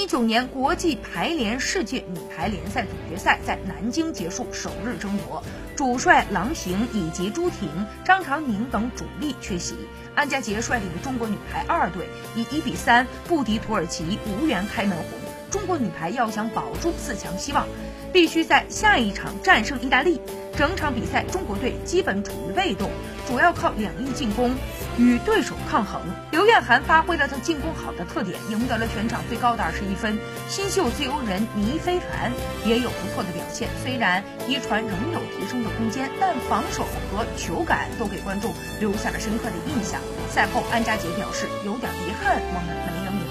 零一九年国际排联世界女排联赛总决赛在南京结束首日争夺，主帅郎平以及朱婷、张常宁等主力缺席，安家杰率领中国女排二队以一比三不敌土耳其，无缘开门红。中国女排要想保住四强希望，必须在下一场战胜意大利。整场比赛，中国队基本处于被动，主要靠两翼进攻与对手抗衡。刘晏含发挥了他进攻好的特点，赢得了全场最高的二十一分。新秀自由人倪飞凡也有不错的表现，虽然一传仍有提升的空间，但防守和球感都给观众留下了深刻的印象。赛后，安家杰表示有点遗憾，我们没能赢。